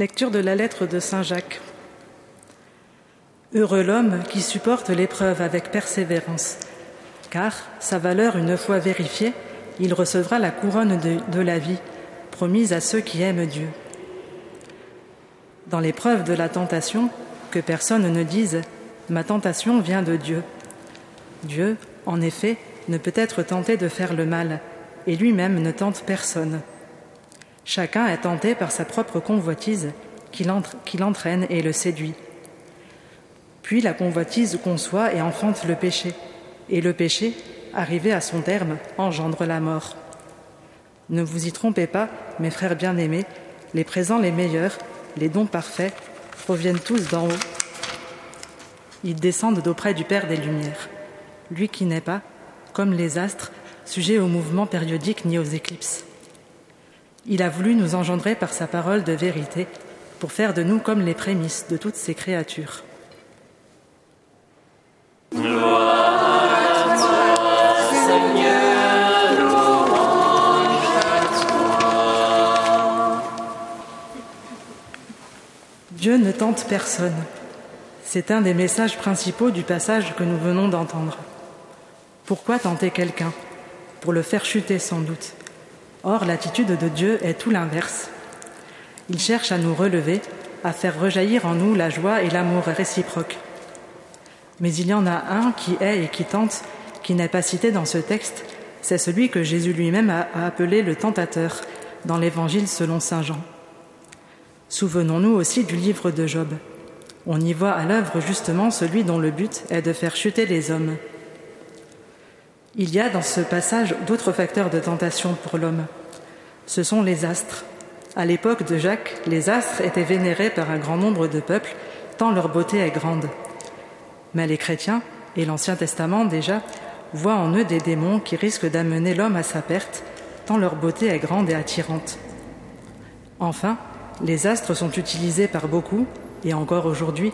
Lecture de la lettre de Saint Jacques. Heureux l'homme qui supporte l'épreuve avec persévérance, car, sa valeur une fois vérifiée, il recevra la couronne de la vie promise à ceux qui aiment Dieu. Dans l'épreuve de la tentation, que personne ne dise Ma tentation vient de Dieu. Dieu, en effet, ne peut être tenté de faire le mal, et lui-même ne tente personne. Chacun est tenté par sa propre convoitise qui l'entraîne et le séduit. Puis la convoitise conçoit et enfante le péché, et le péché, arrivé à son terme, engendre la mort. Ne vous y trompez pas, mes frères bien-aimés, les présents les meilleurs, les dons parfaits, proviennent tous d'en haut. Ils descendent d'auprès du Père des Lumières, lui qui n'est pas, comme les astres, sujet aux mouvements périodiques ni aux éclipses. Il a voulu nous engendrer par sa parole de vérité pour faire de nous comme les prémices de toutes ces créatures. Dieu ne tente personne. C'est un des messages principaux du passage que nous venons d'entendre. Pourquoi tenter quelqu'un? Pour le faire chuter sans doute. Or, l'attitude de Dieu est tout l'inverse. Il cherche à nous relever, à faire rejaillir en nous la joie et l'amour réciproques. Mais il y en a un qui est et qui tente, qui n'est pas cité dans ce texte, c'est celui que Jésus lui-même a appelé le tentateur dans l'Évangile selon Saint Jean. Souvenons-nous aussi du livre de Job. On y voit à l'œuvre justement celui dont le but est de faire chuter les hommes. Il y a dans ce passage d'autres facteurs de tentation pour l'homme. Ce sont les astres. À l'époque de Jacques, les astres étaient vénérés par un grand nombre de peuples, tant leur beauté est grande. Mais les chrétiens, et l'Ancien Testament déjà, voient en eux des démons qui risquent d'amener l'homme à sa perte, tant leur beauté est grande et attirante. Enfin, les astres sont utilisés par beaucoup, et encore aujourd'hui,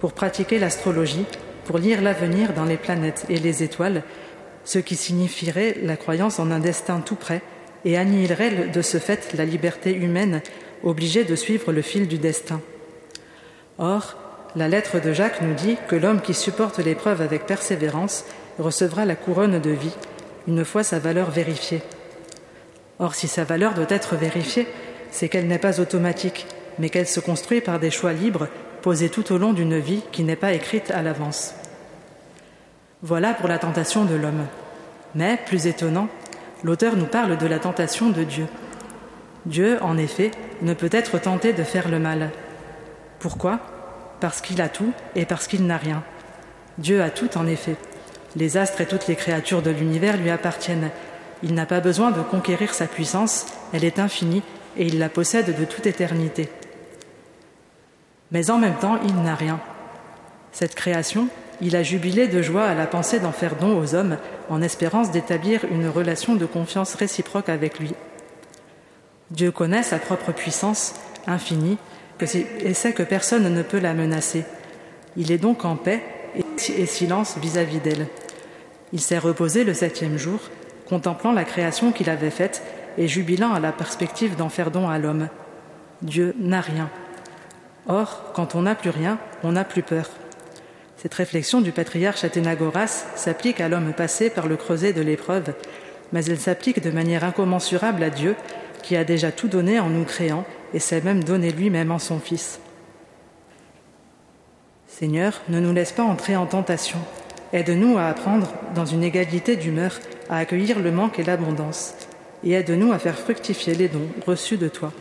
pour pratiquer l'astrologie, pour lire l'avenir dans les planètes et les étoiles, ce qui signifierait la croyance en un destin tout près et annihilerait de ce fait la liberté humaine obligée de suivre le fil du destin. Or, la lettre de Jacques nous dit que l'homme qui supporte l'épreuve avec persévérance recevra la couronne de vie, une fois sa valeur vérifiée. Or, si sa valeur doit être vérifiée, c'est qu'elle n'est pas automatique, mais qu'elle se construit par des choix libres posés tout au long d'une vie qui n'est pas écrite à l'avance. Voilà pour la tentation de l'homme. Mais, plus étonnant, l'auteur nous parle de la tentation de Dieu. Dieu, en effet, ne peut être tenté de faire le mal. Pourquoi? Parce qu'il a tout et parce qu'il n'a rien. Dieu a tout, en effet. Les astres et toutes les créatures de l'univers lui appartiennent. Il n'a pas besoin de conquérir sa puissance, elle est infinie et il la possède de toute éternité. Mais en même temps, il n'a rien. Cette création, il a jubilé de joie à la pensée d'en faire don aux hommes, en espérance d'établir une relation de confiance réciproque avec lui. Dieu connaît sa propre puissance infinie et sait que personne ne peut la menacer. Il est donc en paix et silence vis-à-vis d'elle. Il s'est reposé le septième jour, contemplant la création qu'il avait faite et jubilant à la perspective d'en faire don à l'homme. Dieu n'a rien. Or, quand on n'a plus rien, on n'a plus peur. Cette réflexion du patriarche Athénagoras s'applique à l'homme passé par le creuset de l'épreuve, mais elle s'applique de manière incommensurable à Dieu, qui a déjà tout donné en nous créant et s'est même donné lui-même en son Fils. Seigneur, ne nous laisse pas entrer en tentation. Aide-nous à apprendre, dans une égalité d'humeur, à accueillir le manque et l'abondance, et aide-nous à faire fructifier les dons reçus de toi.